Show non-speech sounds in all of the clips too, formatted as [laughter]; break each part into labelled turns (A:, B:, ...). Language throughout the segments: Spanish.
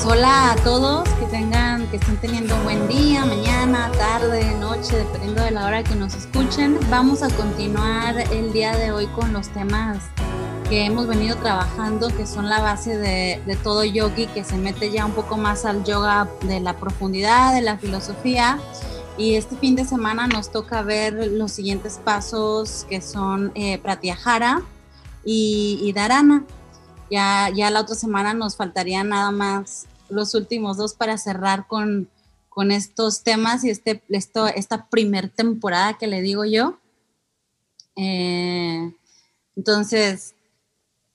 A: Pues hola a todos, que tengan, que estén teniendo un buen día, mañana, tarde, noche, dependiendo de la hora que nos escuchen. Vamos a continuar el día de hoy con los temas que hemos venido trabajando, que son la base de, de todo yogi, que se mete ya un poco más al yoga de la profundidad, de la filosofía. Y este fin de semana nos toca ver los siguientes pasos que son eh, Pratyahara y, y Dharana. Ya, ya la otra semana nos faltaría nada más los últimos dos para cerrar con, con estos temas y este, esto, esta primer temporada que le digo yo. Eh, entonces,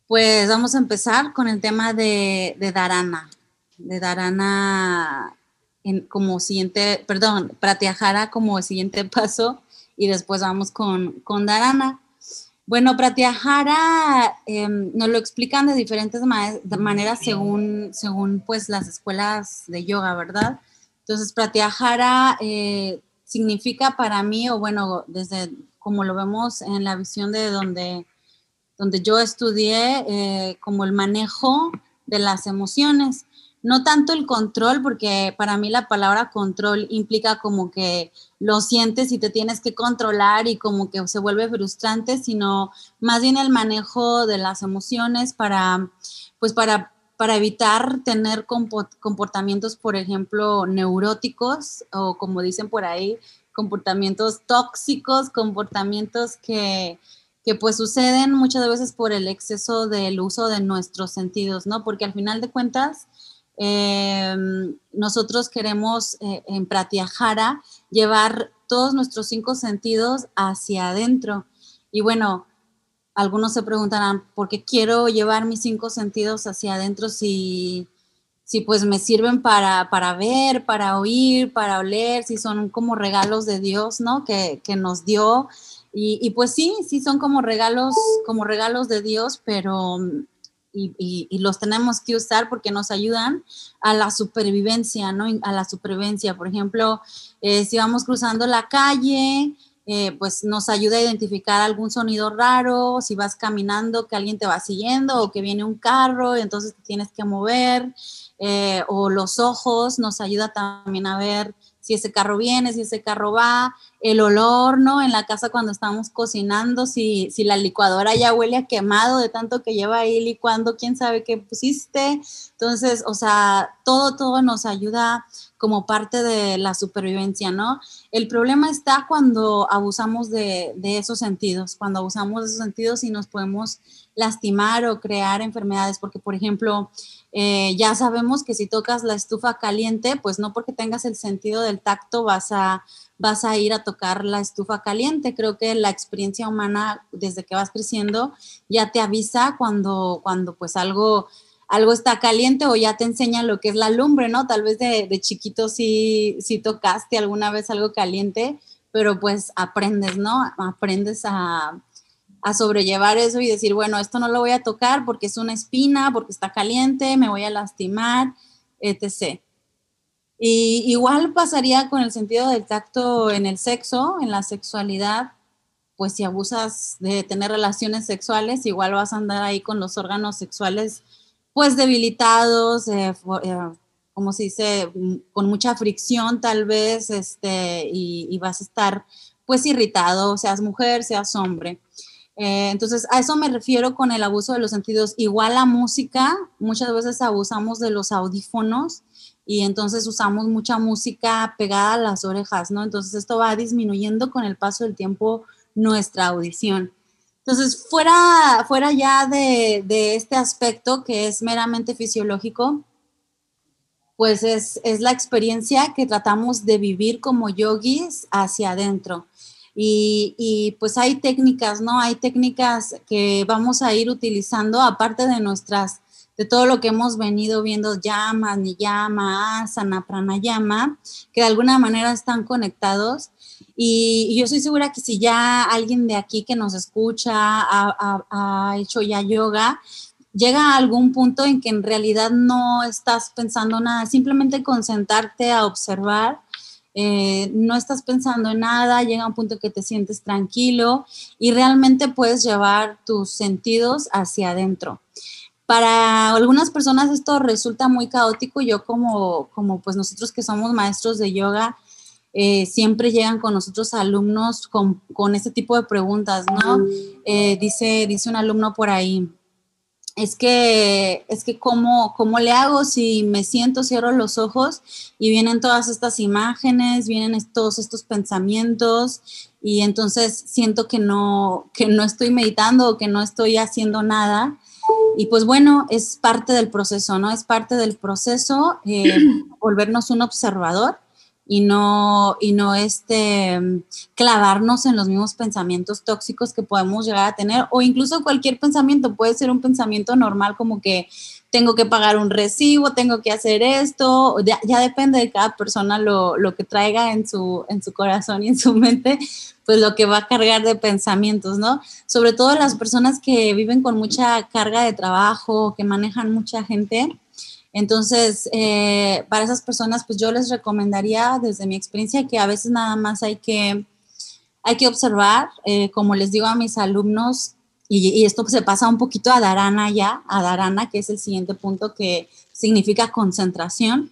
A: pues vamos a empezar con el tema de, de Dharana, de Dharana en, como siguiente, perdón, Pratyahara como siguiente [laughs] paso y después vamos con, con Dharana. Bueno, Pratyahara eh, nos lo explican de diferentes maneras según, según pues las escuelas de yoga, ¿verdad? Entonces, Pratyahara eh, significa para mí, o bueno, desde como lo vemos en la visión de donde, donde yo estudié, eh, como el manejo de las emociones no tanto el control, porque para mí la palabra control implica como que lo sientes y te tienes que controlar y como que se vuelve frustrante, sino más bien el manejo de las emociones para, pues para, para evitar tener comportamientos, por ejemplo, neuróticos o como dicen por ahí, comportamientos tóxicos, comportamientos que, que pues suceden muchas veces por el exceso del uso de nuestros sentidos, ¿no? Porque al final de cuentas, Em, nosotros queremos eh, en Pratyahara llevar todos nuestros cinco sentidos hacia adentro. Y bueno, algunos se preguntarán, ¿por qué quiero llevar mis cinco sentidos hacia adentro si, si pues me sirven para, para ver, para oír, para oler, si son como regalos de Dios, ¿no? Que, que nos dio. Y, y, pues sí, sí son como regalos, como regalos de Dios, pero y, los tenemos que usar porque nos ayudan a la supervivencia, ¿no? A la supervivencia. Por ejemplo, eh, si vamos cruzando la calle, eh, pues nos ayuda a identificar algún sonido raro, si vas caminando que alguien te va siguiendo o que viene un carro, y entonces te tienes que mover, eh, o los ojos nos ayuda también a ver si ese carro viene, si ese carro va, el olor, ¿no? En la casa cuando estamos cocinando, si, si la licuadora ya huele a quemado de tanto que lleva ahí licuando, quién sabe qué pusiste. Entonces, o sea, todo, todo nos ayuda como parte de la supervivencia, ¿no? El problema está cuando abusamos de, esos sentidos, cuando abusamos de esos sentidos y nos podemos lastimar o crear enfermedades, porque por ejemplo, eh, ya sabemos que si tocas la estufa caliente, pues no porque tengas el sentido del tacto vas a, vas a ir a tocar la estufa caliente. Creo que la experiencia humana desde que vas creciendo ya te avisa cuando, cuando pues algo, algo está caliente o ya te enseña lo que es la lumbre, ¿no? Tal vez de, de chiquito sí, sí tocaste alguna vez algo caliente, pero pues aprendes, ¿no? Aprendes a a sobrellevar eso y decir, bueno, esto no lo voy a tocar porque es una espina, porque está caliente, me voy a lastimar, etc. Y igual pasaría con el sentido del tacto en el sexo, en la sexualidad, pues si abusas de tener relaciones sexuales, igual vas a andar ahí con los órganos sexuales pues debilitados, eh, eh, como se dice, con mucha fricción tal vez, este, y, vas a estar pues irritado, seas mujer, seas hombre. Eh, entonces, a eso me refiero con el abuso de los sentidos. Igual la música, muchas veces abusamos de los audífonos y entonces usamos mucha música pegada a las orejas, ¿no? Entonces, esto va disminuyendo con el paso del tiempo nuestra audición. Entonces, fuera, fuera ya de, de este aspecto que es meramente fisiológico, pues es, es la experiencia que tratamos de vivir como yogis hacia adentro. Y, pues hay técnicas, ¿no? Hay técnicas que vamos a ir utilizando aparte de nuestras, de todo lo que hemos venido viendo, llamas, niyama, asana, pranayama, que de alguna manera están conectados. Y, yo estoy segura que si ya alguien de aquí que nos escucha ha, hecho ya yoga, llega a algún punto en que en realidad no estás pensando nada, simplemente concentrarte a observar eh, no estás pensando en nada, llega un punto que te sientes tranquilo y realmente puedes llevar tus sentidos hacia adentro. Para algunas personas esto resulta muy caótico. Yo como, como pues nosotros que somos maestros de yoga, eh, siempre llegan con nosotros alumnos con, con este tipo de preguntas, ¿no? Eh, dice, dice un alumno por ahí, es que, es que ¿cómo, ¿cómo le hago si me siento, cierro los ojos y vienen todas estas imágenes, vienen todos estos pensamientos y entonces siento que no, que no estoy meditando o que no estoy haciendo nada? Y pues bueno, es parte del proceso, ¿no? Es parte del proceso eh, volvernos un observador y no, y no este, clavarnos en los mismos pensamientos tóxicos que podemos llegar a tener o incluso cualquier pensamiento puede ser un pensamiento normal como que tengo que pagar un recibo, tengo que hacer esto, ya, depende de cada persona lo, lo, que traiga en su, en su corazón y en su [laughs] mente, pues lo que va a cargar de pensamientos, ¿no? Sobre todo las personas que viven con mucha carga de trabajo, que manejan mucha gente, entonces, eh, para esas personas, pues yo les recomendaría desde mi experiencia que a veces nada más hay que, hay que observar, eh, como les digo a mis alumnos, y, esto se pasa un poquito a Darana ya, a Darana, que es el siguiente punto que significa concentración,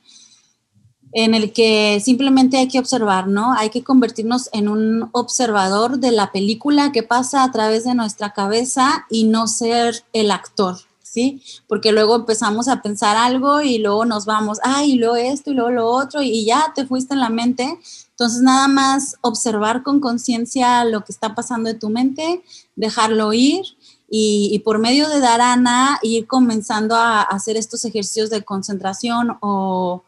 A: en el que simplemente hay que observar, ¿no? Hay que convertirnos en un observador de la película que pasa a través de nuestra cabeza y no ser el actor, ¿sí? Porque luego empezamos a pensar algo y luego nos vamos, ay, y luego esto y luego lo otro y ya te fuiste en la mente. Entonces, nada más observar con conciencia lo que está pasando en tu mente, dejarlo ir y, por medio de Dharana ir comenzando a hacer estos ejercicios de concentración o,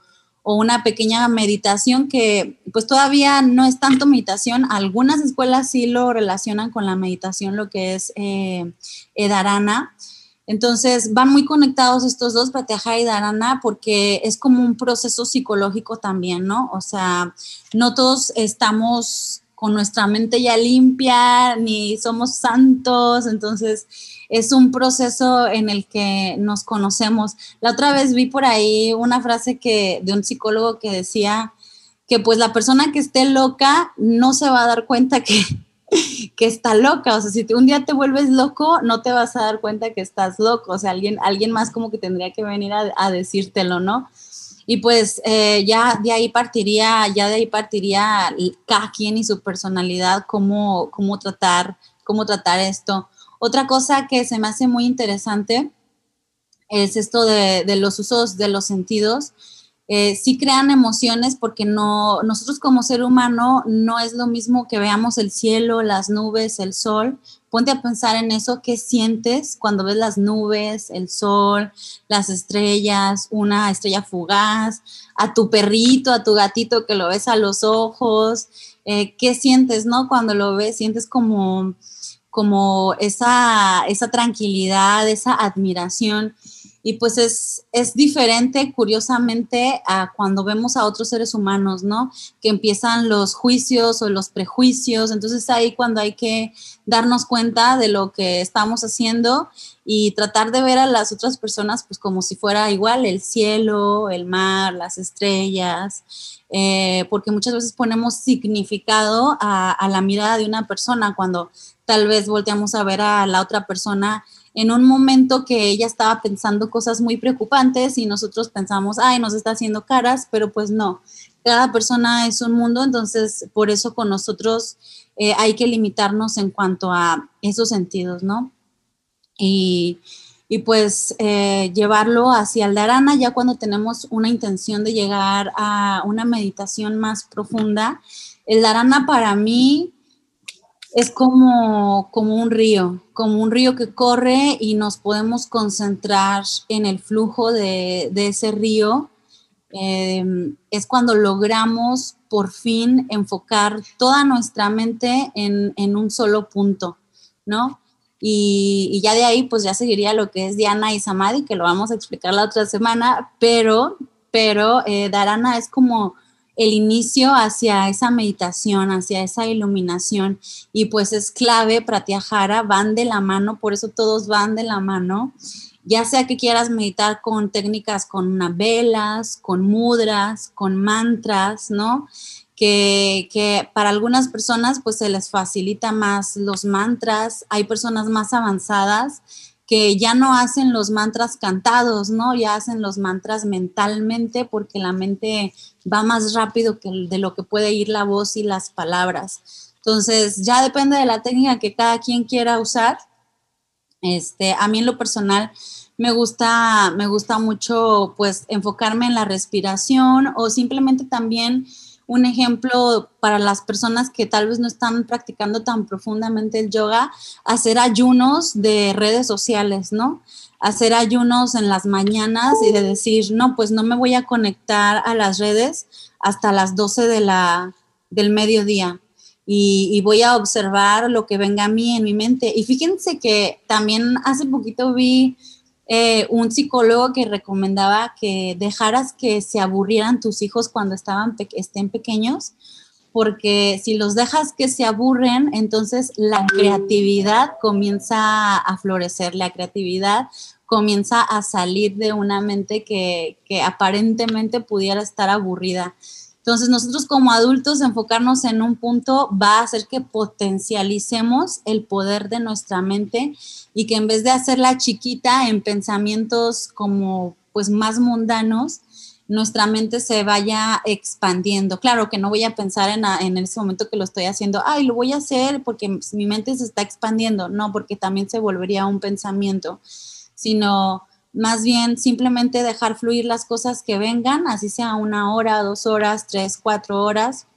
A: una pequeña meditación que pues todavía no es tanto meditación. Algunas escuelas sí lo relacionan con la meditación, lo que es eh, Dharana entonces van muy conectados estos dos, Pratyahara y Dharana, porque es como un proceso psicológico también, ¿no? O sea, no todos estamos con nuestra mente ya limpia, ni somos santos, entonces es un proceso en el que nos conocemos. La otra vez vi por ahí una frase que, de un psicólogo que decía que pues la persona que esté loca no se va a dar cuenta que, [laughs] que está loca. O sea, si un día te vuelves loco, no te vas a dar cuenta que estás loco. O sea, alguien, alguien más como que tendría que venir a, decírtelo, ¿no? Y pues eh, ya de ahí partiría, ya de ahí partiría cada quien y su personalidad, cómo, cómo, tratar, cómo tratar esto. Otra cosa que se me hace muy interesante es esto de, de los usos de los sentidos eh, sí crean emociones porque no, nosotros como ser humano no es lo mismo que veamos el cielo, las nubes, el sol. Ponte a pensar en eso, qué sientes cuando ves las nubes, el sol, las estrellas, una estrella fugaz, a tu perrito, a tu gatito que lo ves a los ojos, eh, qué sientes, ¿no? Cuando lo ves, sientes como, como esa, esa tranquilidad, esa admiración. Y pues es, es diferente, curiosamente, a cuando vemos a otros seres humanos, ¿no? Que empiezan los juicios o los prejuicios. Entonces ahí cuando hay que darnos cuenta de lo que estamos haciendo y tratar de ver a las otras personas pues como si fuera igual el cielo, el mar, las estrellas, eh, porque muchas veces ponemos significado a, a la mirada de una persona cuando tal vez volteamos a ver a la otra persona en un momento que ella estaba pensando cosas muy preocupantes y nosotros pensamos, ay, nos está haciendo caras, pero pues no, cada persona es un mundo, entonces por eso con nosotros eh, hay que limitarnos en cuanto a esos sentidos, ¿no? Y, pues eh, llevarlo hacia el dharana ya cuando tenemos una intención de llegar a una meditación más profunda. El dharana para mí es como, como un río, como un río que corre y nos podemos concentrar en el flujo de, ese río. Em, es cuando logramos por fin enfocar toda nuestra mente en, un solo punto, ¿no? Y, ya de ahí, pues ya seguiría lo que es Diana y Samadhi, que lo vamos a explicar la otra semana, pero, pero eh, es como el inicio hacia esa meditación, hacia esa iluminación. Y pues es clave, Pratyahara, van de la mano, por eso todos van de la mano. Ya sea que quieras meditar con técnicas con velas, con mudras, con mantras, ¿no? Que, que, para algunas personas pues se les facilita más los mantras. Hay personas más avanzadas ya no hacen los mantras cantados, ¿no? Ya hacen los mantras mentalmente porque la mente va más rápido que de lo que puede ir la voz y las palabras. Entonces, ya depende de la técnica que cada quien quiera usar. Este, a mí en lo personal me gusta, me gusta mucho pues enfocarme en la respiración o simplemente también un ejemplo para las personas que tal vez no están practicando tan profundamente el yoga, hacer ayunos de redes sociales, ¿no? Hacer ayunos en las mañanas y de decir, no, pues no me voy a conectar a las redes hasta las 12 de la, del mediodía. Y, y, voy a observar lo que venga a mí en mi mente. Y fíjense que también hace poquito vi eh, un psicólogo que recomendaba que dejaras que se aburrieran tus hijos cuando estaban estén pequeños, porque si los dejas que se aburren, entonces la creatividad comienza a florecer, la creatividad comienza a salir de una mente que, que aparentemente pudiera estar aburrida. Entonces, nosotros como adultos enfocarnos en un punto va a hacer que potencialicemos el poder de nuestra mente y que en vez de hacerla chiquita en pensamientos como pues más mundanos, nuestra mente se vaya expandiendo. Claro que no voy a pensar en, en ese momento que lo estoy haciendo, ay, lo voy a hacer porque mi mente se está expandiendo. No, porque también se volvería un pensamiento, sino más bien simplemente dejar fluir las cosas que vengan, así sea una hora, dos horas, tres, cuatro horas,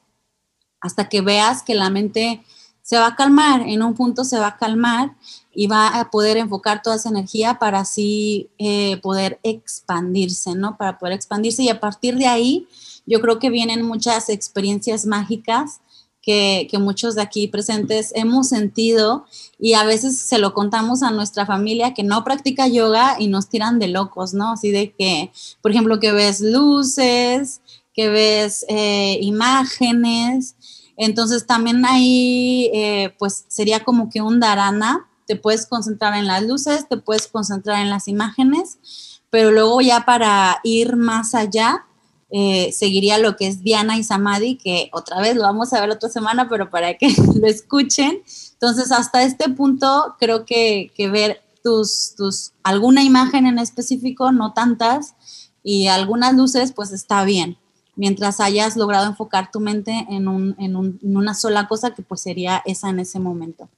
A: hasta que veas que la mente se va a calmar, en un punto se va a calmar y va a poder enfocar toda esa energía para así eh, poder expandirse, ¿no? Para poder expandirse y a partir de ahí yo creo que vienen muchas experiencias mágicas que, muchos de aquí presentes hemos sentido y a veces se lo contamos a nuestra familia que no practica yoga y nos tiran de locos, ¿no? Así de que, por ejemplo, que ves luces, que ves eh, imágenes. Entonces también ahí, eh, pues sería como que un darana, te puedes concentrar en las luces, te puedes concentrar en las imágenes, pero luego ya para ir más allá, eh, seguiría lo que es Diana y Samadhi, que otra vez lo vamos a ver otra semana, pero para que [laughs] lo escuchen. Entonces, hasta este punto, creo que, ver tus, tus, alguna imagen en específico, no tantas, y algunas luces, pues está bien, mientras hayas logrado enfocar tu mente en, un, en, un, en una sola cosa, que pues sería esa en ese momento.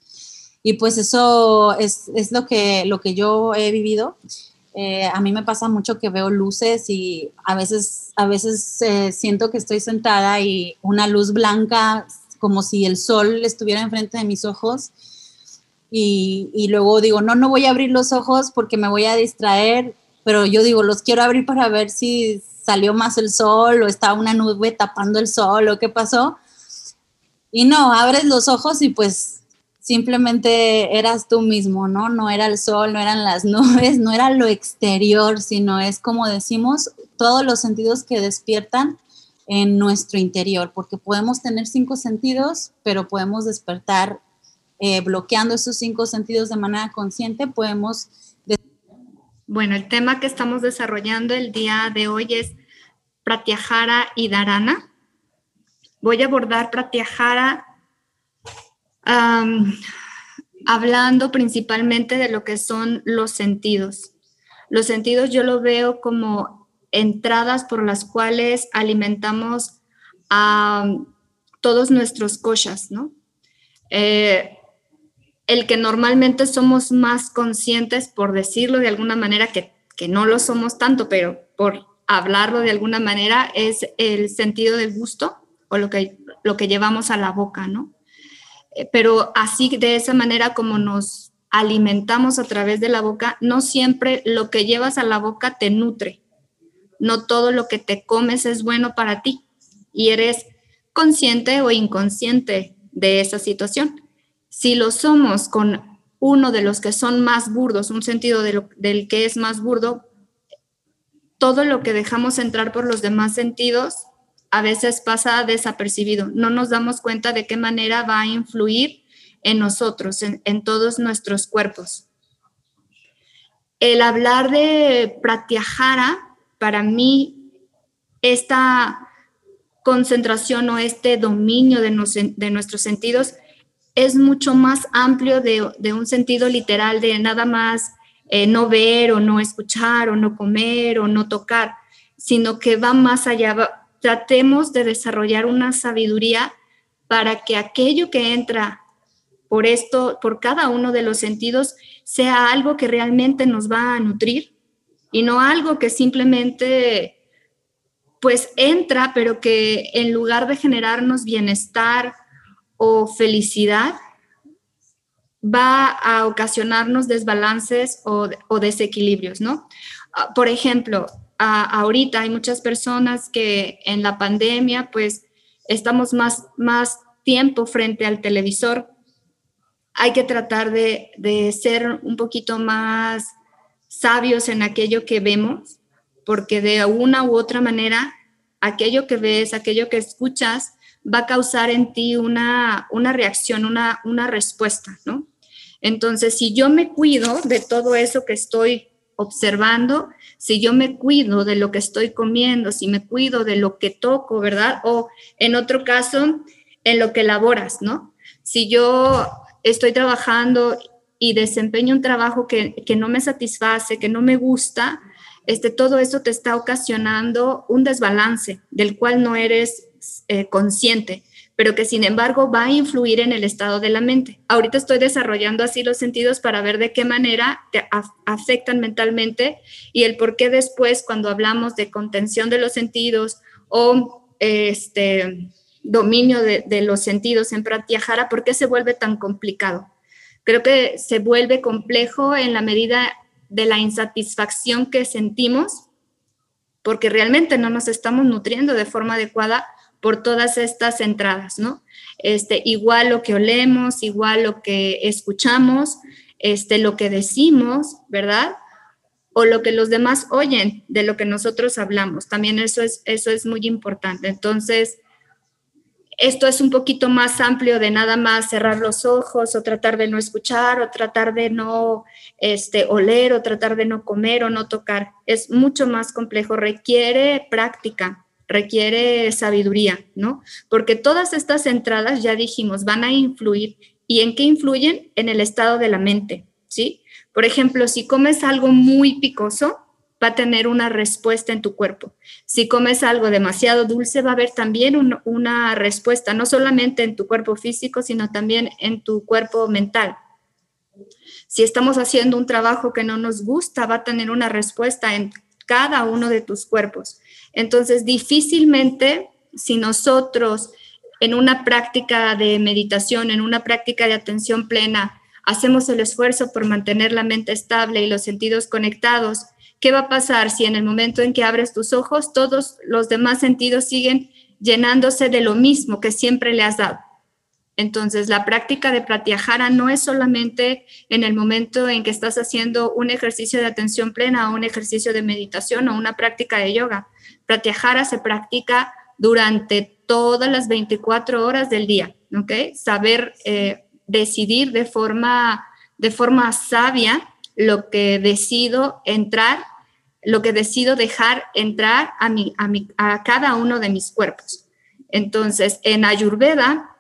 A: Y pues eso es, es lo, que, lo que yo he vivido. Eh, a mí me pasa mucho que veo luces y a veces, a veces eh, siento que estoy sentada y una luz blanca, como si el sol estuviera enfrente de mis ojos. Y, y, luego digo, no, no voy a abrir los ojos porque me voy a distraer, pero yo digo, los quiero abrir para ver si salió más el sol o está una nube tapando el sol o qué pasó. Y no, abres los ojos y pues simplemente eras tú mismo, ¿no? No era el sol, no eran las [laughs] nubes, no era lo exterior, sino es como decimos, todos los sentidos que despiertan en nuestro interior, porque podemos tener cinco sentidos, pero podemos despertar eh, bloqueando esos cinco sentidos de manera consciente, podemos...
B: Bueno, el tema que estamos desarrollando el día de hoy es Pratyahara y Dharana. Voy a abordar Pratyahara hablando principalmente de lo que son los sentidos. Los sentidos yo lo veo como entradas por las cuales alimentamos a todos nuestros koshas, ¿no? Eh, el que normalmente somos más conscientes, por decirlo de alguna manera, que, que no lo somos tanto, pero por hablarlo de alguna manera, es el sentido del gusto o lo que, lo que llevamos a la boca, ¿no? Eh, pero así de esa manera como nos alimentamos a través de la boca, no siempre lo que llevas a la boca te nutre. No todo lo que te comes es bueno para ti y eres consciente o inconsciente de esa situación. Si lo somos con uno de los que son más burdos, un sentido del que es más burdo, todo lo que dejamos entrar por los demás sentidos a veces pasa desapercibido. No nos damos cuenta de qué manera va a influir en nosotros, en, todos nuestros cuerpos. El hablar de pratyahara, para mí, esta concentración o este dominio de, nuestros sentidos es mucho más amplio de, un sentido literal de nada más eh, no ver o no escuchar o no comer o no tocar, sino que va más allá. Tratemos de desarrollar una sabiduría para que aquello que entra por esto, por cada uno de los sentidos, sea algo que realmente nos va a nutrir y no algo que simplemente pues entra, pero que en lugar de generarnos bienestar o felicidad, va a ocasionarnos desbalances o, desequilibrios, ¿no? Ah, por ejemplo, ahorita hay muchas personas que en la pandemia, pues estamos más, más tiempo frente al televisor. Hay que tratar de, de ser un poquito más sabios en aquello que vemos, porque de una u otra manera, aquello que ves, aquello que escuchas, va a causar en ti una, una reacción, una, una respuesta, ¿no? Entonces, si yo me cuido de todo eso que estoy observando, si yo me cuido de lo que estoy comiendo, si me cuido de lo que toco, ¿verdad? O en otro caso, en lo que elaboras, ¿no? Si yo estoy trabajando y desempeño un trabajo que, no me satisface, que no me gusta, este, todo eso te está ocasionando un desbalance del cual no eres eh, consciente, pero que sin embargo va a influir en el estado de la mente. Ahorita estoy desarrollando así los sentidos para ver de qué manera te afectan mentalmente y el por qué después cuando hablamos de contención de los sentidos o este dominio de, los sentidos en Pratyahara, ¿por qué se vuelve tan complicado? creo que se vuelve complejo en la medida de la insatisfacción que sentimos, porque realmente no nos estamos nutriendo de forma adecuada por todas estas entradas, ¿no? Este, igual lo que olemos, igual lo que escuchamos, este, lo que decimos, ¿verdad? O lo que los demás oyen de lo que nosotros hablamos. También eso es, eso es muy importante. Entonces, esto es un poquito más amplio de nada más cerrar los ojos o tratar de no escuchar o tratar de no este, oler o tratar de no comer o no tocar. Es mucho más complejo, requiere práctica, requiere sabiduría, ¿no? Porque todas estas entradas, ya dijimos, van a influir. ¿Y en qué influyen? En el estado de la mente, ¿sí? Por ejemplo, si comes algo muy picoso, va a tener una respuesta en tu cuerpo. Si comes algo demasiado dulce, va a haber también una respuesta, no solamente en tu cuerpo físico, sino también en tu cuerpo mental. Si estamos haciendo un trabajo que no nos gusta, va a tener una respuesta en cada uno de tus cuerpos. Entonces, difícilmente si nosotros en una práctica de meditación, en una práctica de atención plena, hacemos el esfuerzo por mantener la mente estable y los sentidos conectados, ¿Qué va a pasar si en el momento en que abres tus ojos todos los demás sentidos siguen llenándose de lo mismo que siempre le has dado? Entonces, la práctica de pratyahara no es solamente en el momento en que estás haciendo un ejercicio de atención plena o un ejercicio de meditación o una práctica de yoga. Pratyahara se practica durante todas las 24 horas del día, ¿ok? Saber eh, decidir de forma, de forma sabia lo que decido entrar, lo que decido dejar entrar a, mi, a, mi, a cada uno de mis cuerpos. Entonces, en Ayurveda,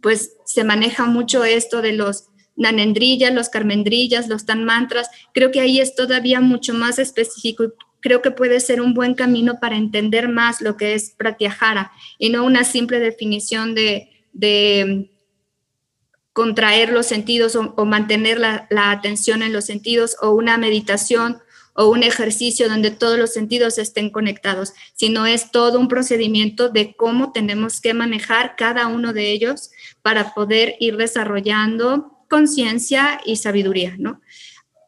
B: pues se maneja mucho esto de los nanendrillas, los carmendrillas, los tan mantras. Creo que ahí es todavía mucho más específico creo que puede ser un buen camino para entender más lo que es pratyahara y no una simple definición de, de contraer los sentidos o, mantener la, atención en los sentidos o una meditación o un ejercicio donde todos los sentidos estén conectados, sino es todo un procedimiento de cómo tenemos que manejar cada uno de ellos para poder ir desarrollando conciencia y sabiduría, ¿no?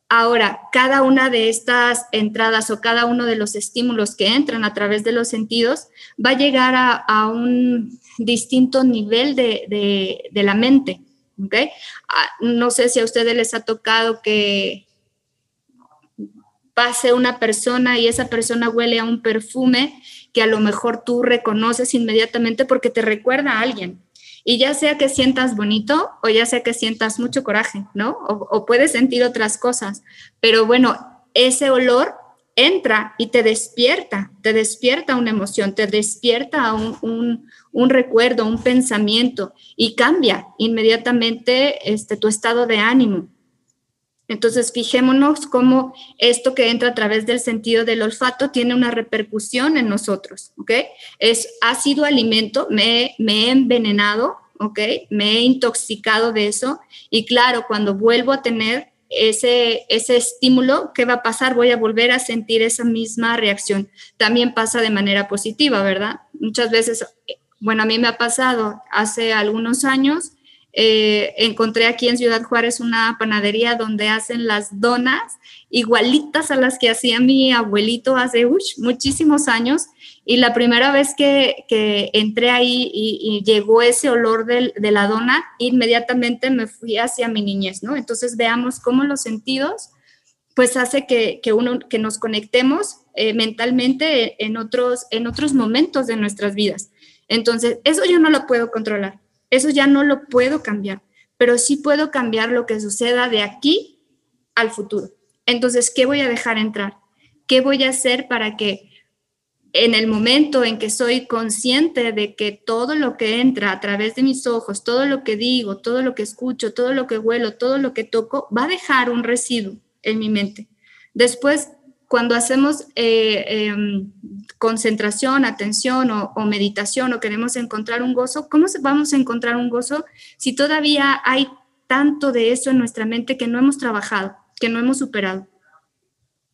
B: Ahora, cada una de estas entradas o cada uno de los estímulos que entran a través de los sentidos va a llegar a, un distinto nivel de la mente. Ah, no sé si a ustedes les ha tocado que pase una persona y esa persona huele a un perfume que a lo mejor tú reconoces inmediatamente porque te recuerda a alguien. Y ya sea que sientas bonito o ya sea que sientas mucho coraje, ¿no? O, puedes sentir otras cosas. Pero bueno, ese olor entra y te despierta, te despierta una emoción, te despierta un, recuerdo, un pensamiento y cambia inmediatamente este, tu estado de ánimo. Entonces, fijémonos cómo esto que entra a través del sentido del olfato tiene una repercusión en nosotros, ¿ok? Es, ha sido alimento, me, me he envenenado, ¿ok? Me he intoxicado de eso y claro, cuando vuelvo a tener ese, ese estímulo, ¿qué va a pasar? Voy a volver a sentir esa misma reacción. También pasa de manera positiva, ¿verdad? Muchas veces, bueno, a mí me ha pasado hace algunos años, eh, encontré aquí en Ciudad Juárez una panadería donde hacen las donas igualitas a las que hacía mi abuelito hace muchísimos años. Y la primera vez que, entré ahí y, llegó ese olor de, la dona, inmediatamente me fui hacia mi niñez, ¿no? Entonces veamos cómo los sentidos pues hace que, uno, que nos conectemos eh, mentalmente en otros, en otros momentos de nuestras vidas. Entonces, eso yo no lo puedo controlar eso ya no lo puedo cambiar, pero sí puedo cambiar lo que suceda de aquí al futuro. Entonces, ¿qué voy a dejar entrar? ¿Qué voy a hacer para que en el momento en que soy consciente de que todo lo que entra a través de mis ojos, todo lo que digo, todo lo que escucho, todo lo que huelo, todo lo que toco, va a dejar un residuo en mi mente. Después cuando hacemos eh, em, concentración, atención o, meditación o queremos encontrar un gozo, ¿cómo vamos a encontrar un gozo si todavía hay tanto de eso en nuestra mente que no hemos trabajado, que no hemos superado?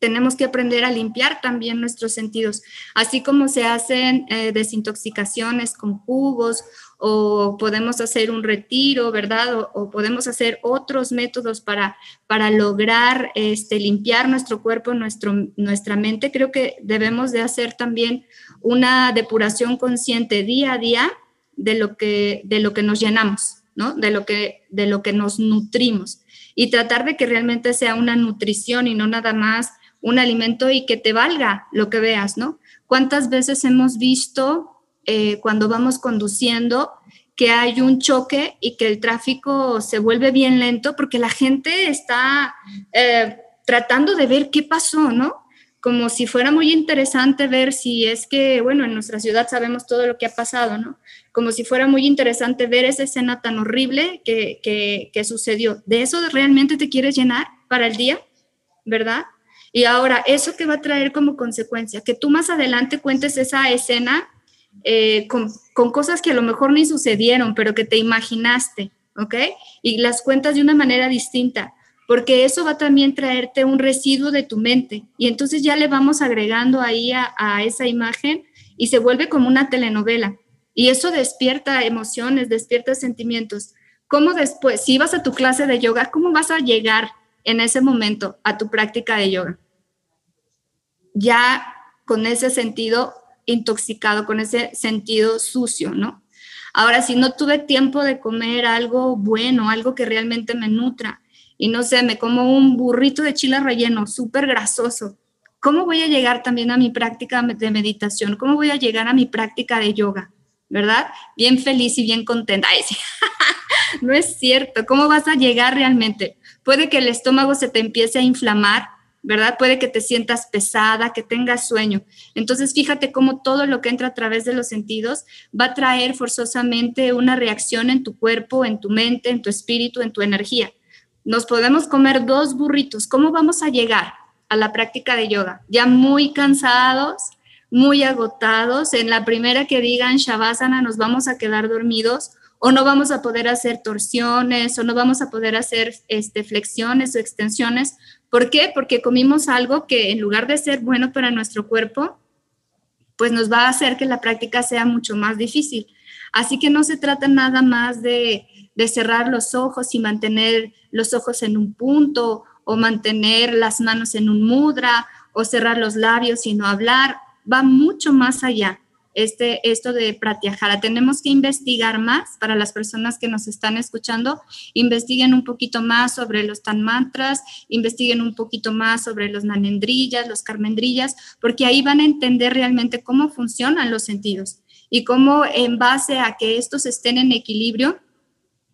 B: Tenemos que aprender a limpiar también nuestros sentidos, así como se hacen eh, desintoxicaciones con jugos o podemos hacer un retiro, ¿verdad? O, podemos hacer otros métodos para, para lograr este, limpiar nuestro cuerpo, nuestro, nuestra mente. Creo que debemos de hacer también una depuración consciente día a día de lo que, de lo que nos llenamos, ¿no? De lo, que, de lo que nos nutrimos y tratar de que realmente sea una nutrición y no nada más un alimento y que te valga lo que veas, ¿no? ¿Cuántas veces hemos visto eh, cuando vamos conduciendo que hay un choque y que el tráfico se vuelve bien lento porque la gente está eh, tratando de ver qué pasó, ¿no? Como si fuera muy interesante ver si es que, bueno, en nuestra ciudad sabemos todo lo que ha pasado, ¿no? Como si fuera muy interesante ver esa escena tan horrible que, que, que sucedió. ¿De eso realmente te quieres llenar para el día? ¿Verdad? Y ahora, ¿eso que va a traer como consecuencia? Que tú más adelante cuentes esa escena eh, con, cosas que a lo mejor ni sucedieron, pero que te imaginaste, ¿ok? Y las cuentas de una manera distinta, porque eso va también traerte un residuo de tu mente. Y entonces ya le vamos agregando ahí a, a esa imagen y se vuelve como una telenovela. Y eso despierta emociones, despierta sentimientos. ¿Cómo después, si vas a tu clase de yoga, cómo vas a llegar en ese momento a tu práctica de yoga? Ya con ese sentido intoxicado, con ese sentido sucio, ¿no? Ahora, si no tuve tiempo de comer algo bueno, algo que realmente me nutra, y no sé, me como un burrito de chile relleno, súper grasoso, ¿cómo voy a llegar también a mi práctica de meditación? ¿Cómo voy a llegar a mi práctica de yoga? ¿Verdad? Bien feliz y bien contenta. [laughs] no es cierto. ¿Cómo vas a llegar realmente? Puede que el estómago se te empiece a inflamar ¿verdad? Puede que te sientas pesada, que tengas sueño. Entonces, fíjate cómo todo lo que entra a través de los sentidos va a traer forzosamente una reacción en tu cuerpo, en tu mente, en tu espíritu, en tu energía. Nos podemos comer dos burritos. ¿Cómo vamos a llegar a la práctica de yoga? Ya muy cansados, muy agotados. En la primera que digan Shavasana nos vamos a quedar dormidos o no vamos a poder hacer torsiones o no vamos a poder hacer este, flexiones o extensiones ¿Por qué? Porque comimos algo que en lugar de ser bueno para nuestro cuerpo, pues nos va a hacer que la práctica sea mucho más difícil. Así que no se trata nada más de, cerrar los ojos y mantener los ojos en un punto o mantener las manos en un mudra o cerrar los labios y no hablar. Va mucho más allá este, esto de pratyahara. Tenemos que investigar más para las personas que nos están escuchando, investiguen un poquito más sobre los tan mantras, investiguen un poquito más sobre los nanendrillas, los carmendrillas, porque ahí van a entender realmente cómo funcionan los sentidos y cómo en base a que estos estén en equilibrio,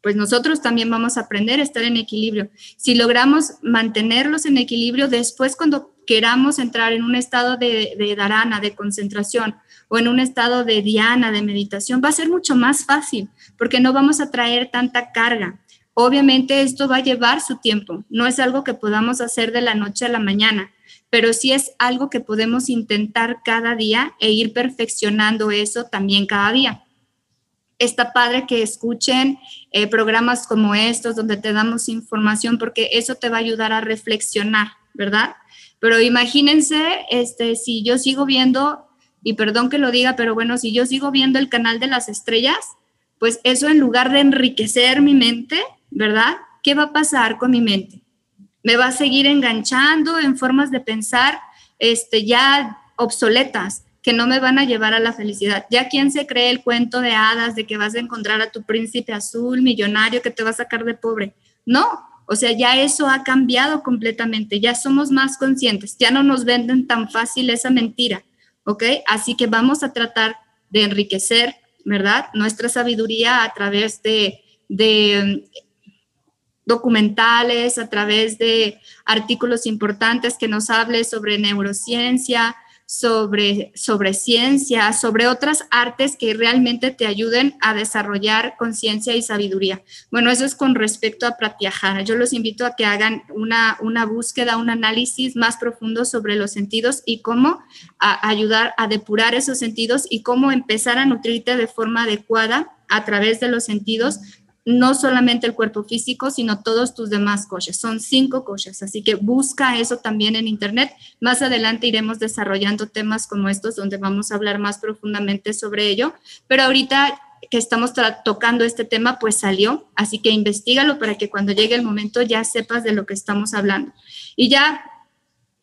B: pues nosotros también vamos a aprender a estar en equilibrio. Si logramos mantenerlos en equilibrio, después cuando queramos entrar en un estado de, de de concentración, o en un estado de diana, de meditación, va a ser mucho más fácil porque no vamos a traer tanta carga. Obviamente esto va a llevar su tiempo, no es algo que podamos hacer de la noche a la mañana, pero sí es algo que podemos intentar cada día e ir perfeccionando eso también cada día. Está padre que escuchen eh, programas como estos donde te damos información porque eso te va a ayudar a reflexionar, ¿verdad? Pero imagínense, este, si yo sigo viendo, y perdón que lo diga, pero bueno, si yo sigo viendo el canal de las estrellas, pues eso en lugar de enriquecer mi mente, ¿verdad? ¿Qué va a pasar con mi mente? Me va a seguir enganchando en formas de pensar este, ya obsoletas que no me van a llevar a la felicidad. Ya quien se cree el cuento de hadas de que vas a encontrar a tu príncipe azul, millonario, que te va a sacar de pobre. No, o sea, ya eso ha cambiado completamente, ya somos más conscientes, ya no nos venden tan fácil esa mentira, ¿ok? Así que vamos a tratar de enriquecer, ¿verdad? Nuestra sabiduría a través de, de documentales, a través de artículos importantes que nos hable sobre neurociencia, sobre, sobre ciencia, sobre otras artes que realmente te ayuden a desarrollar conciencia y sabiduría. Bueno, eso es con respecto a Pratyahara. Yo los invito a que hagan una, una búsqueda, un análisis más profundo sobre los sentidos y cómo ayudar a depurar esos sentidos y cómo empezar a nutrirte de forma adecuada a través de los sentidos no solamente el cuerpo físico, sino todos tus demás cosas. Son cinco cosas, así que busca eso también en Internet. Más adelante iremos desarrollando temas como estos donde vamos a hablar más profundamente sobre ello, pero ahorita que estamos tocando este tema, pues salió, así que investigalo para que cuando llegue el momento ya sepas de lo que estamos hablando. Y ya,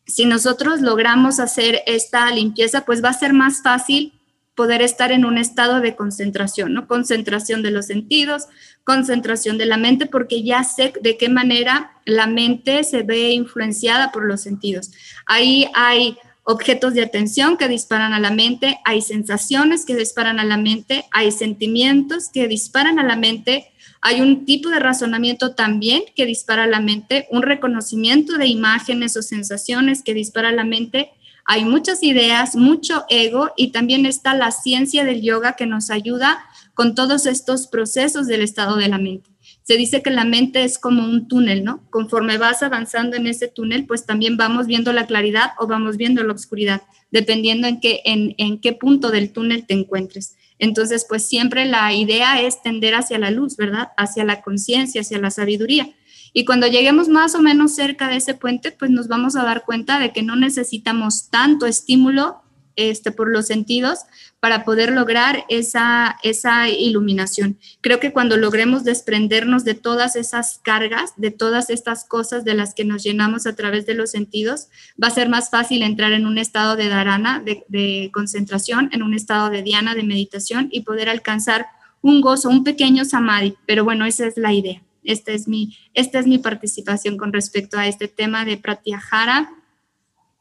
B: si nosotros logramos hacer esta limpieza, pues va a ser más fácil poder estar en un estado de concentración, ¿no? Concentración de los sentidos, concentración de la mente, porque ya sé de qué manera la mente se ve influenciada por los sentidos. Ahí hay objetos de atención que disparan a la mente, hay sensaciones que disparan a la mente, hay sentimientos que disparan a la mente, hay un tipo de razonamiento también que dispara a la mente, un reconocimiento de imágenes o sensaciones que dispara a la mente hay muchas ideas, mucho ego y también está la ciencia del yoga que nos ayuda con todos estos procesos del estado de la mente. Se dice que la mente es como un túnel, ¿no? Conforme vas avanzando en ese túnel, pues también vamos viendo la claridad o vamos viendo la oscuridad, dependiendo en qué, en, en qué punto del túnel te encuentres. Entonces, pues siempre la idea es tender hacia la luz, ¿verdad? Hacia la conciencia, hacia la sabiduría. Y cuando lleguemos más o menos cerca de ese puente, pues nos vamos a dar cuenta de que no necesitamos tanto estímulo este, por los sentidos para poder lograr esa, esa iluminación. Creo que cuando logremos desprendernos de todas esas cargas, de todas estas cosas de las que nos llenamos a través de los sentidos, va a ser más fácil entrar en un estado de dharana, de, de concentración, en un estado de diana, de meditación y poder alcanzar un gozo, un pequeño samadhi. Pero bueno, esa es la idea. Esta es mi, esta es mi participación con respecto a este tema de Pratyahara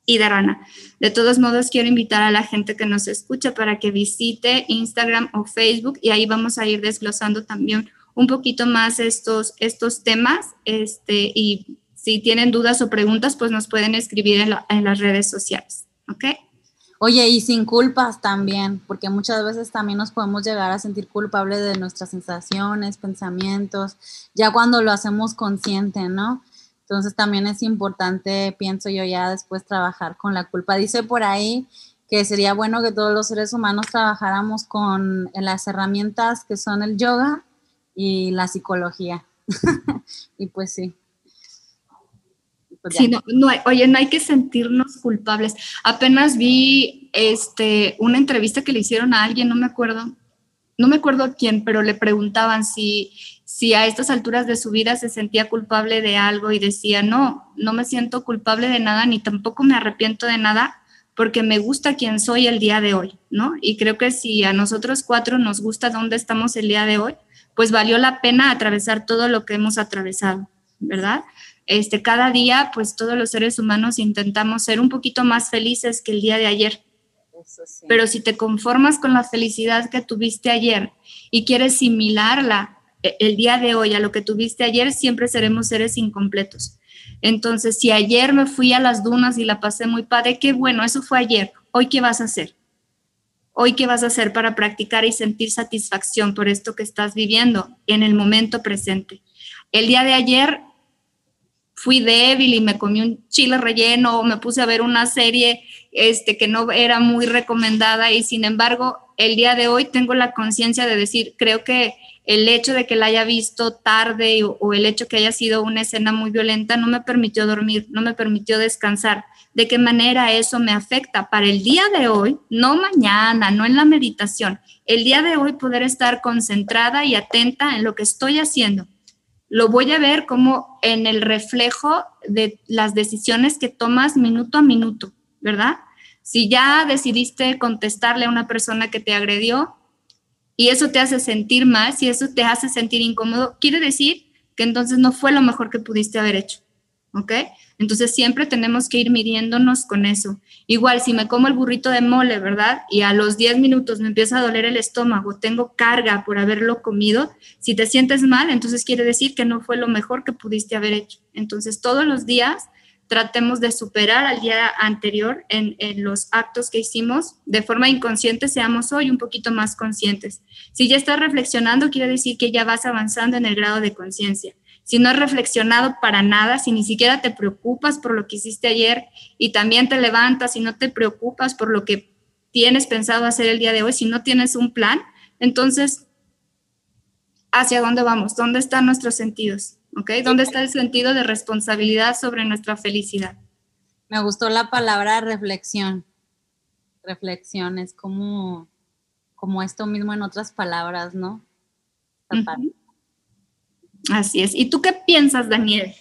B: y Dharana. De todos modos, quiero invitar a la gente que nos escucha para que visite Instagram o Facebook y ahí vamos a ir desglosando también un poquito más estos, estos temas. Este, y si tienen dudas o preguntas, pues nos pueden escribir en, en las redes sociales. ¿Ok?
A: Oye, y sin culpas también, porque muchas veces también nos podemos llegar a sentir culpables de nuestras sensaciones, pensamientos, ya cuando lo hacemos consciente, ¿no? Entonces también es importante, pienso yo, ya después trabajar con la culpa. Dice por ahí que sería bueno que todos los seres humanos trabajáramos con las herramientas que son el yoga y la psicología. [laughs] y pues sí.
B: Pues no, oye, no hay que sentirnos culpables. Apenas vi este, una entrevista que le hicieron a alguien, no me acuerdo, no me acuerdo a quién, pero le preguntaban si, si a estas alturas de su vida se sentía culpable de algo y decía, no, no me siento culpable de nada ni tampoco me arrepiento de nada porque me gusta quien soy el día de hoy, ¿no? Y creo que si a nosotros cuatro nos gusta dónde estamos el día de hoy, pues valió la pena atravesar todo lo que hemos atravesado, ¿verdad? Este, cada día, pues todos los seres humanos intentamos ser un poquito más felices que el día de ayer. Pero si te conformas con la felicidad que tuviste ayer y quieres similarla el día de hoy a lo que tuviste ayer, siempre seremos seres incompletos. Entonces, si ayer me fui a las dunas y la pasé muy padre, qué bueno, eso fue ayer. Hoy, ¿qué vas a hacer? Hoy, ¿qué vas a hacer para practicar y sentir satisfacción por esto que estás viviendo en el momento presente? El día de ayer fui débil y me comí un chile relleno me puse a ver una serie este, que no era muy recomendada y sin embargo el día de hoy tengo la conciencia de decir, creo que el hecho de que la haya visto tarde o, el hecho que haya sido una escena muy violenta no me permitió dormir, no me permitió descansar. ¿De qué manera eso me afecta para el día de hoy, no mañana, no en la meditación? El día de hoy poder estar concentrada y atenta en lo que estoy haciendo. Lo voy a ver como en el reflejo de las decisiones que tomas minuto a minuto, ¿verdad? Si ya decidiste contestarle a una persona que te agredió, y eso te hace sentir mal, si eso te hace sentir incómodo, quiere decir que entonces no fue lo mejor que pudiste haber hecho. ¿Ok? Entonces siempre tenemos que ir midiéndonos con eso. Igual, si me como el burrito de mole, ¿verdad? Y a los 10 minutos me empieza a doler el estómago, tengo carga por haberlo comido, si te sientes mal, entonces quiere decir que no fue lo mejor que pudiste haber hecho. Entonces todos los días tratemos de superar al día anterior en, los actos que hicimos de forma inconsciente, seamos hoy un poquito más conscientes. Si ya estás reflexionando, quiere decir que ya vas avanzando en el grado de conciencia. Si no has reflexionado para nada, si ni siquiera te preocupas por lo que hiciste ayer y también te levantas y no te preocupas por lo que tienes pensado hacer el día de hoy, si no tienes un plan, entonces, ¿hacia dónde vamos? ¿Dónde están nuestros sentidos? ¿Ok? ¿Dónde está el sentido de responsabilidad sobre nuestra felicidad?
A: Me gustó la palabra reflexión. Reflexión es como, como esto mismo en otras palabras, ¿no?
B: Así es. ¿Y tú qué piensas, Daniel?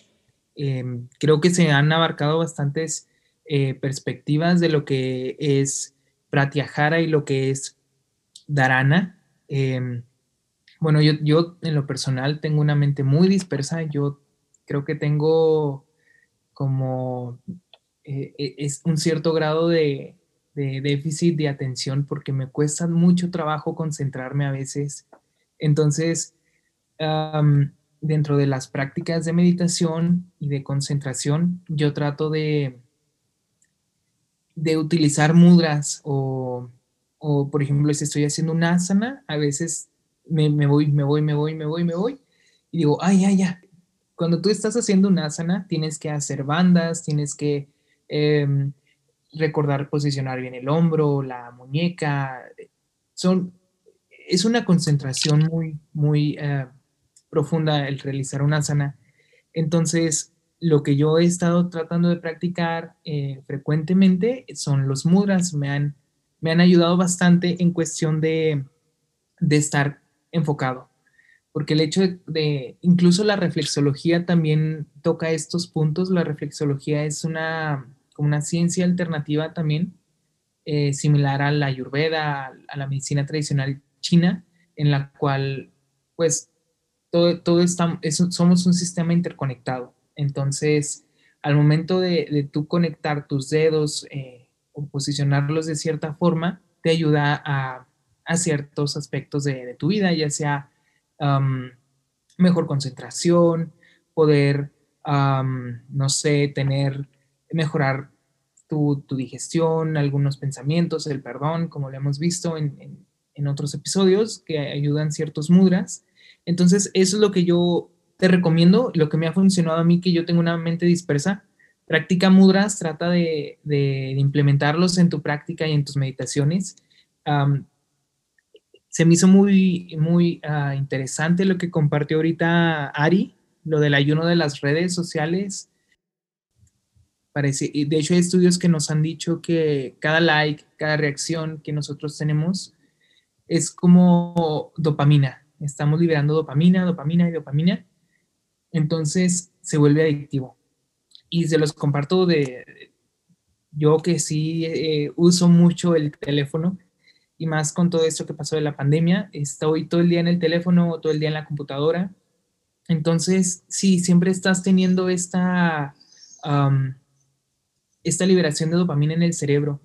C: Em, creo que se han abarcado bastantes eh, perspectivas de lo que es Pratyahara y lo que es Dharana. Em, bueno, yo, en lo personal tengo una mente muy dispersa. Yo creo que tengo como eh, e, es un cierto grado de, déficit de atención porque me cuesta mucho trabajo concentrarme a veces. Entonces, dentro de las prácticas de meditación y de concentración, yo trato de, de utilizar mudras o, o, por ejemplo, si estoy haciendo una asana, a veces me, voy, me voy, me voy, me voy, me voy. Y digo, ay, ya, ya. Cuando tú estás haciendo una asana, tienes que hacer bandas, tienes que em, recordar posicionar bien el hombro, la muñeca. Son, es una concentración muy, muy eh, profunda el realizar una asana. Entonces, lo que yo he estado tratando de practicar eh, frecuentemente son los mudras. Me han, me han ayudado bastante en cuestión de, de estar enfocado, porque el hecho de, incluso la reflexología también toca estos puntos, la reflexología es una, una ciencia alternativa también, eh, similar a la ayurveda, a la medicina tradicional china, en la cual pues todo, todo está, somos un sistema interconectado. Entonces, al momento de, de tú conectar tus dedos eh, o posicionarlos de cierta forma, te ayuda a a ciertos aspectos de, tu vida, ya sea mejor concentración, poder, no sé, tener, mejorar tu, digestión, algunos pensamientos, el perdón, como lo hemos visto en, otros episodios, que ayudan ciertos mudras. Entonces, eso es lo que yo te recomiendo, lo que me ha funcionado a mí, que yo tengo una mente dispersa. Practica mudras, trata de, implementarlos en tu práctica y en tus meditaciones se me hizo muy, muy ah, interesante lo que compartió ahorita Ari, lo del ayuno de las redes sociales. Parece, de hecho, hay estudios que nos han dicho que cada like, cada reacción que nosotros tenemos es como dopamina. Estamos liberando dopamina, dopamina y dopamina. Entonces se vuelve adictivo. Y se los comparto de yo que sí eh, uso mucho el teléfono y más con todo esto que pasó de la pandemia. Estoy todo el día en el teléfono, todo el día en la computadora. Entonces, sí, siempre estás teniendo esta, esta liberación de dopamina en el cerebro.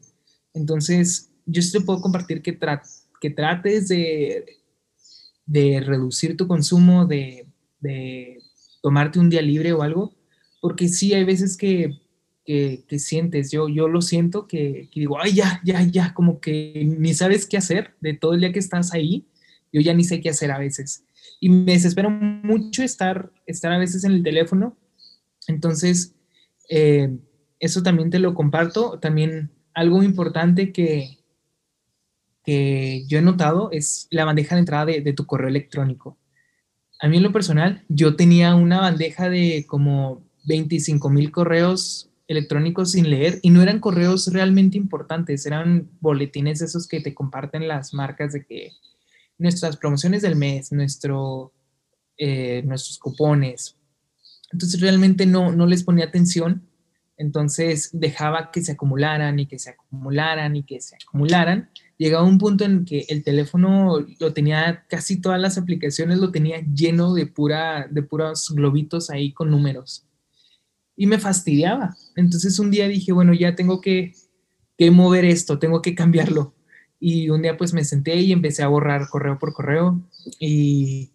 C: Entonces, yo te puedo compartir que, que trates de, de reducir tu consumo, de tomarte un día libre o algo, porque sí hay veces que que, sientes. Yo, yo lo siento que, digo, ay, ya, ya, ya, como que ni sabes qué hacer de todo el día que estás ahí. Yo ya ni sé qué hacer a veces. y me desespero mucho estar, estar a veces en el teléfono. Entonces, eh, eso también te lo comparto. También algo importante que, que yo he notado es la bandeja de entrada de, de tu correo electrónico. A mí en lo personal, yo tenía una bandeja de como 25 mil correos electrónicos sin leer y no eran correos realmente importantes, eran boletines esos que te comparten las marcas de que nuestras promociones del mes, nuestro, eh, nuestros cupones. Entonces realmente no, no les ponía atención, entonces dejaba que se acumularan y que se acumularan y que se acumularan. Llegaba un punto en que el teléfono lo tenía, casi todas las aplicaciones lo tenía lleno de, pura, de puros globitos ahí con números. Y me fastidiaba. Entonces un día dije, bueno, ya tengo que, que mover esto, tengo que cambiarlo y un día pues me senté y empecé a borrar correo por correo y,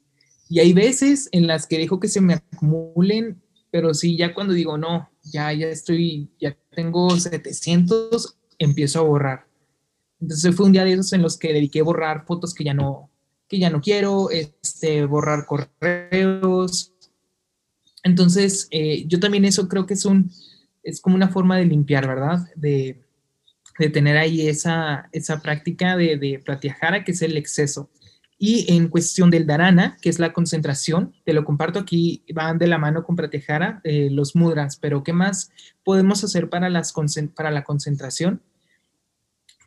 C: y hay veces en las que dejo que se me acumulen, pero sí, ya cuando digo, no, ya, ya estoy, ya tengo 700, empiezo a borrar. Entonces fue un día de esos en los que dediqué a borrar fotos que ya no, que ya no quiero, este, borrar correos. Entonces, eh, yo también eso creo que es un, es como una forma de limpiar, ¿verdad? De, de tener ahí esa, esa práctica de, de pratyahara, que es el exceso. Y en cuestión del dharana, que es la concentración, te lo comparto aquí, van de la mano con pratyahara, eh, los mudras, pero ¿qué más podemos hacer para, las, para la concentración?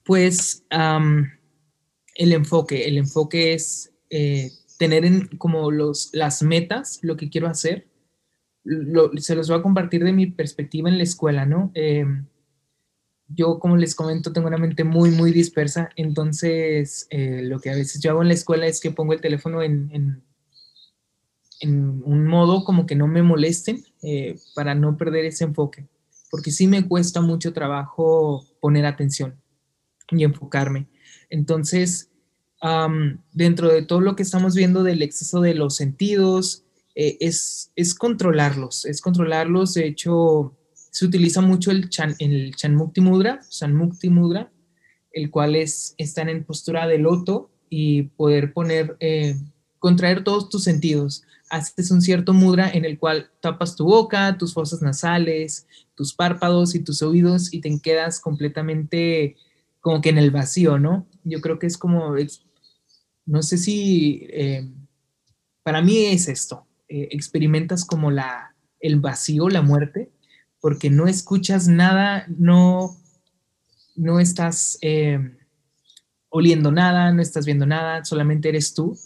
C: Pues el enfoque, el enfoque es eh, tener en, como los, las metas, lo que quiero hacer. Se los voy a compartir de mi perspectiva en la escuela, ¿no? Eh, yo, como les comento, tengo una mente muy, muy dispersa, entonces eh, lo que a veces yo hago en la escuela es que pongo el teléfono en, en, un modo como que no me molesten eh, para no perder ese enfoque, porque sí me cuesta mucho trabajo poner atención y enfocarme. Entonces, dentro de todo lo que estamos viendo del exceso de los sentidos, eh, es, es controlarlos, es controlarlos, de hecho se utiliza mucho el, chan, el Chanmukti Mudra, Sanmukti Mudra, el cual es estar en postura de loto y poder poner, eh, contraer todos tus sentidos. Haces un cierto mudra en el cual tapas tu boca, tus fosas nasales, tus párpados y tus oídos y te quedas completamente como que en el vacío, ¿no? Yo creo que es como, no sé si, eh, para mí es esto, eh, experimentas como la, el vacío, la muerte, porque no escuchas nada, no, no estás eh, oliendo nada, no estás viendo nada, solamente eres tú.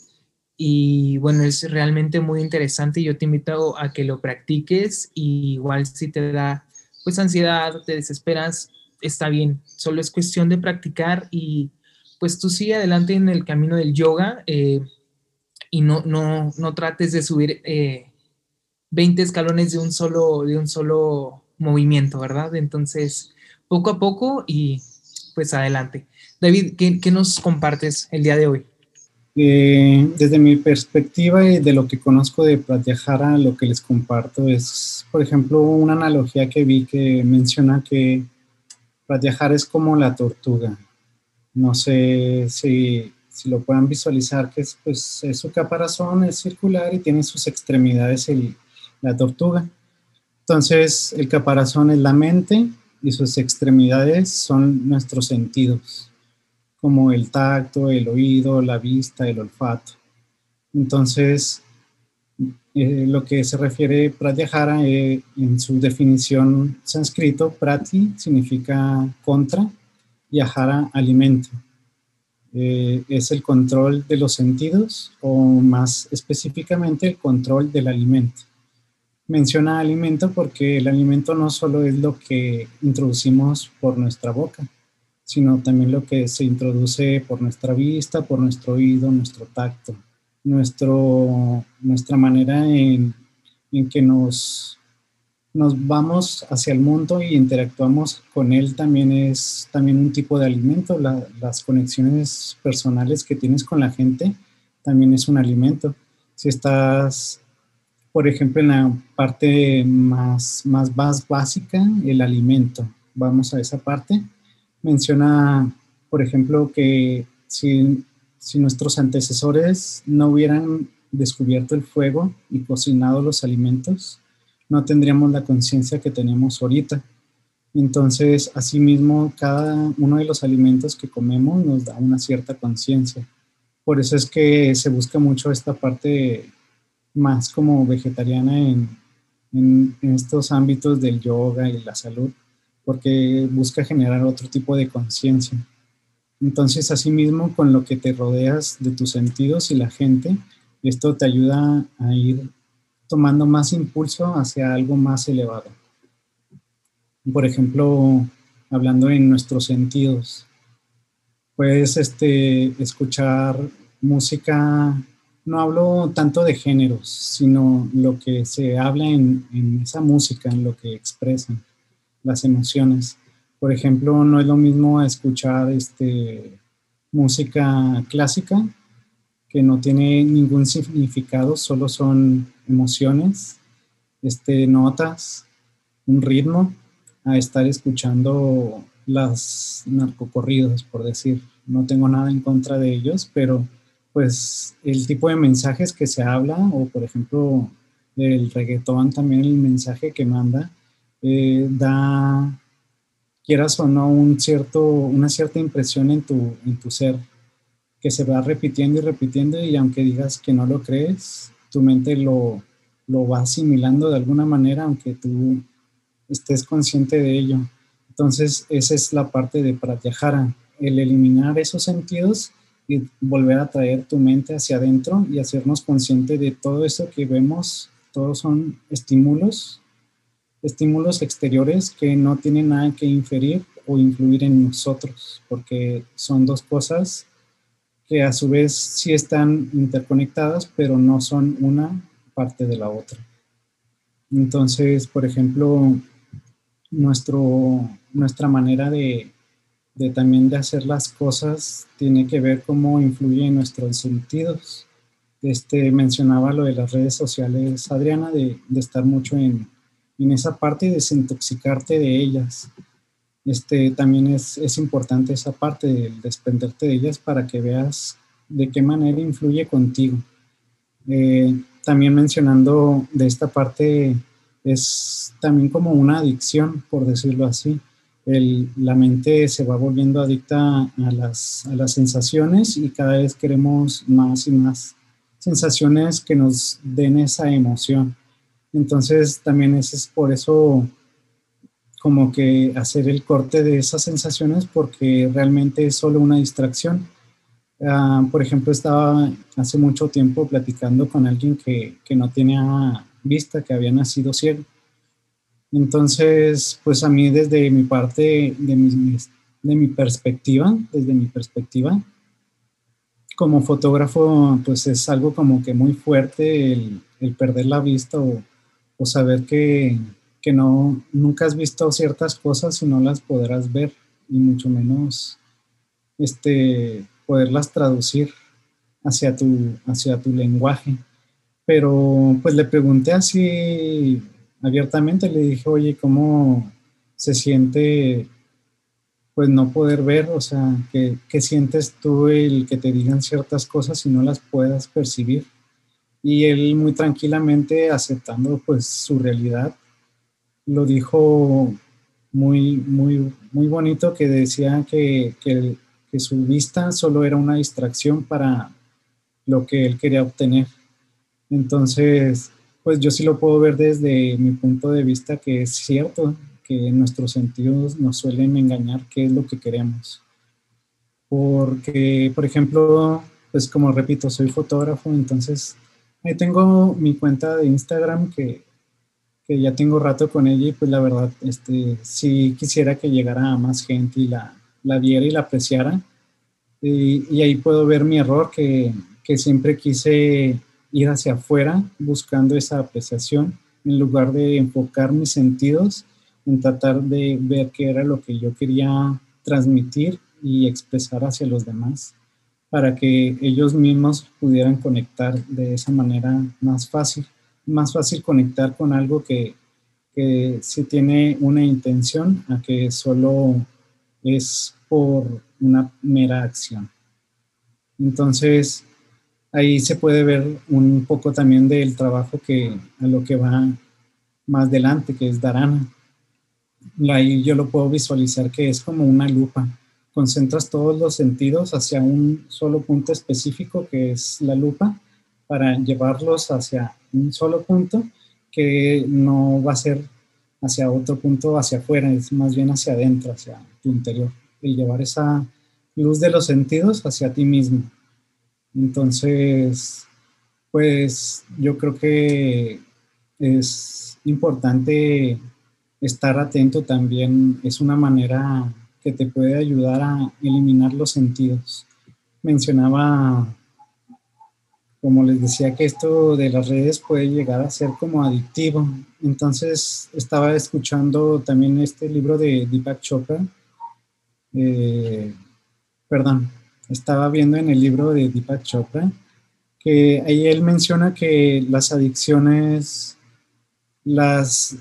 C: Y bueno, es realmente muy interesante. Y yo te invito a que lo practiques. Y igual si te da pues ansiedad, te desesperas, está bien, solo es cuestión de practicar y pues tú sigue adelante en el camino del yoga. Eh, y no, no, no trates de subir 20 eh, escalones de un solo, de un solo movimiento, ¿verdad? Entonces, poco a poco y pues adelante. David, ¿qué, nos compartes el día de hoy?
D: Eh, desde mi perspectiva y de lo que conozco de Pratyahara, lo que les comparto es, por ejemplo, una analogía que vi que menciona que Pratyahara es como la tortuga. No sé si, si lo puedan visualizar, que es, pues, su caparazón es circular y tiene sus extremidades el, la tortuga. Entonces, el caparazón es la mente y sus extremidades son nuestros sentidos, como el tacto, el oído, la vista, el olfato. Entonces, eh, lo que se refiere Pratyahara eh, en su definición sánscrito, prati significa contra y ahara alimento. Eh, es el control de los sentidos o más específicamente el control del alimento. Menciona alimento porque el alimento no solo es lo que introducimos por nuestra boca, sino también lo que se introduce por nuestra vista, por nuestro oído, nuestro tacto, nuestro, nuestra manera en, en que nos, nos vamos hacia el mundo y interactuamos con él también es también un tipo de alimento. las conexiones personales que tienes con la gente también es un alimento. Si estás por ejemplo, en la parte más, más, básica, el alimento. Vamos a esa parte. Menciona, por ejemplo, que si, si nuestros antecesores no hubieran descubierto el fuego y cocinado los alimentos, no tendríamos la conciencia que tenemos ahorita. Entonces, asimismo, cada uno de los alimentos que comemos nos da una cierta conciencia. Por eso es que se busca mucho esta parte más como vegetariana en, en, estos ámbitos del yoga y la salud, porque busca generar otro tipo de conciencia. Entonces, asimismo, con lo que te rodeas de tus sentidos y la gente, esto te ayuda a ir tomando más impulso hacia algo más elevado. Por ejemplo, hablando en nuestros sentidos, puedes este, escuchar música, no hablo tanto de géneros, sino lo que se habla en, en esa música, en lo que expresan las emociones. Por ejemplo, no es lo mismo escuchar este, música clásica, que no tiene ningún significado, solo son emociones, este, notas, un ritmo, a estar escuchando las narcocorridos, por decir. No tengo nada en contra de ellos, pero pues el tipo de mensajes que se habla, o por ejemplo el reggaetón también, el mensaje que manda, eh, da quieras o no, un cierto, una cierta impresión en tu, en tu ser, que se va repitiendo y repitiendo y aunque digas que no lo crees, tu mente lo, lo va asimilando de alguna manera, aunque tú estés consciente de ello. Entonces, esa es la parte de Pratyahara, el eliminar esos sentidos y volver a traer tu mente hacia adentro y hacernos consciente de todo eso que vemos, todos son estímulos estímulos exteriores que no tienen nada que inferir o influir en nosotros, porque son dos cosas que a su vez sí están interconectadas, pero no son una parte de la otra. Entonces, por ejemplo, nuestro, nuestra manera de, de también de hacer las cosas tiene que ver cómo influye en nuestros sentidos. Este, mencionaba lo de las redes sociales, Adriana, de, de estar mucho en, en esa parte desintoxicarte de ellas. Este, también es, importante esa parte de desprenderte de ellas para que veas de qué manera influye contigo. Eh, también mencionando de esta parte, es también como una adicción, por decirlo así. El, la mente se va volviendo adicta a las, a las sensaciones y cada vez queremos más y más sensaciones que nos den esa emoción. Entonces también es por eso como que hacer el corte de esas sensaciones porque realmente es solo una distracción. Ah, por ejemplo, estaba hace mucho tiempo platicando con alguien que, que no tenía vista, que había nacido ciego. Entonces, pues a mí desde mi parte, de mi, de mi perspectiva, desde mi perspectiva, como fotógrafo, pues es algo como que muy fuerte el, el perder la vista o, o saber que, que, no, nunca has visto ciertas cosas y no las podrás ver, y mucho menos este, poderlas traducir hacia tu, hacia tu lenguaje. Pero pues le pregunté así abiertamente, le dije, oye, ¿cómo se siente pues no poder ver? O sea, ¿qué, qué sientes tú el que te digan ciertas cosas y no las puedas percibir? y él muy tranquilamente aceptando pues su realidad lo dijo muy muy muy bonito que decía que, que, que, su vista solo era una distracción para lo que él quería obtener. Entonces pues yo sí lo puedo ver desde mi punto de vista que es cierto que nuestros sentidos nos suelen engañar qué es lo que queremos. Porque por ejemplo pues como repito soy fotógrafo entonces Ahí tengo mi cuenta de Instagram que, que, ya tengo rato con ella y pues la verdad, este, sí quisiera que llegara a más gente y la, la viera y la apreciara. Y, y, ahí puedo ver mi error que, que siempre quise ir hacia afuera buscando esa apreciación en lugar de enfocar mis sentidos en tratar de ver qué era lo que yo quería transmitir y expresar hacia los demás para que ellos mismos pudieran conectar de esa manera más fácil. Más fácil conectar con algo que, que sí tiene una intención a que solo es por una mera acción. Entonces, ahí se puede ver un poco también del trabajo que a lo que va más adelante, que es Dharana. Ahí yo lo puedo visualizar que es como una lupa. Concentras todos los sentidos hacia un solo punto específico, que es la lupa, para llevarlos hacia un solo punto que no va a ser hacia otro punto, hacia afuera, es más bien hacia adentro, hacia tu interior. Y llevar esa luz de los sentidos hacia ti mismo. Entonces, pues yo creo que es importante estar atento también, es una manera que te puede ayudar a eliminar los sentidos. Mencionaba, como les decía, que esto de las redes puede llegar a ser como adictivo. Entonces estaba escuchando también este libro de Deepak Chopra, eh, perdón, estaba viendo en el libro de Deepak Chopra que ahí él menciona que las adicciones, las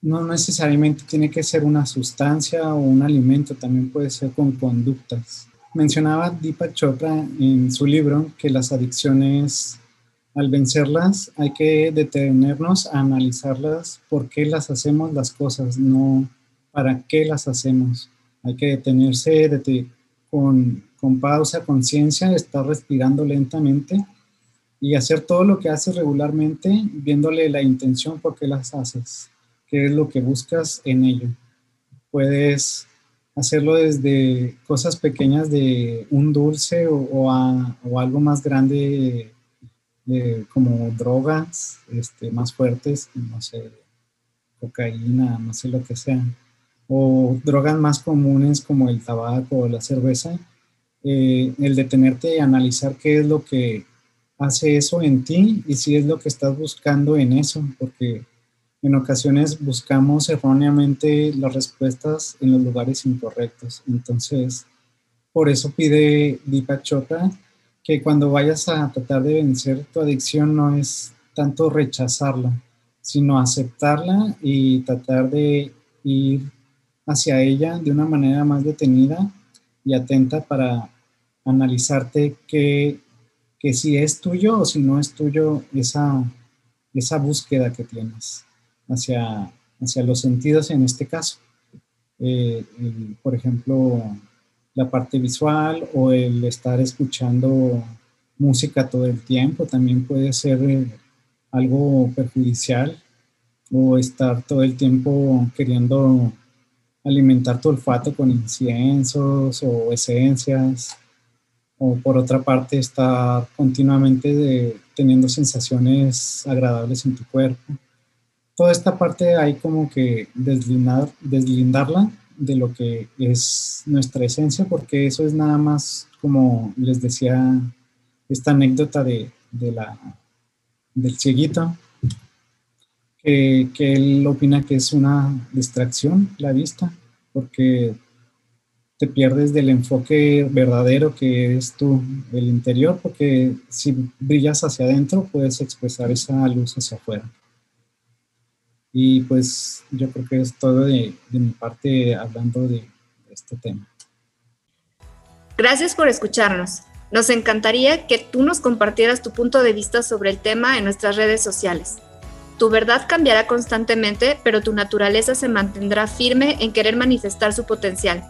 D: no necesariamente tiene que ser una sustancia o un alimento, también puede ser con conductas. Mencionaba Deepak Chopra en su libro que las adicciones, al vencerlas, hay que detenernos a analizarlas, por qué las hacemos las cosas, no para qué las hacemos. Hay que detenerse con, con pausa, conciencia, estar respirando lentamente y hacer todo lo que haces regularmente, viéndole la intención por qué las haces qué es lo que buscas en ello. Puedes hacerlo desde cosas pequeñas de un dulce o, algo más grande como drogas este, más fuertes, no sé, cocaína, no sé lo que sea, o drogas más comunes como el tabaco o la cerveza, eh, el detenerte y analizar qué es lo que hace eso en ti y si es lo que estás buscando en eso, porque en ocasiones buscamos erróneamente las respuestas en los lugares incorrectos. Entonces, por eso pide Deepak Chopra que cuando vayas a tratar de vencer tu adicción no es tanto rechazarla, sino aceptarla y tratar de ir hacia ella de una manera más detenida y atenta para analizarte que, que si es tuyo o si no es tuyo esa, esa búsqueda que tienes hacia, hacia los sentidos en este caso. Eh, por ejemplo, la parte visual o el estar escuchando música todo el tiempo también puede ser eh, algo perjudicial o estar todo el tiempo queriendo alimentar tu olfato con inciensos o esencias o por otra parte estar continuamente teniendo sensaciones agradables en tu cuerpo toda esta parte hay como que deslindar, deslindarla de lo que es nuestra esencia, porque eso es nada más, como les decía, esta anécdota de, la, del cieguito, que, que, él opina que es una distracción la vista, porque te pierdes del enfoque verdadero que es tú, el interior, porque si brillas hacia adentro puedes expresar esa luz hacia afuera. Y pues yo creo que es todo de, mi parte hablando de, este tema.
B: Gracias por escucharnos. Nos encantaría que tú nos compartieras tu punto de vista sobre el tema en nuestras redes sociales. Tu verdad cambiará constantemente, pero tu naturaleza se mantendrá firme en querer manifestar su potencial.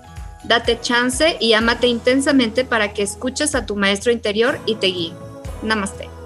B: Date chance y ámate intensamente para que escuches a tu maestro interior y te guíe. Namaste.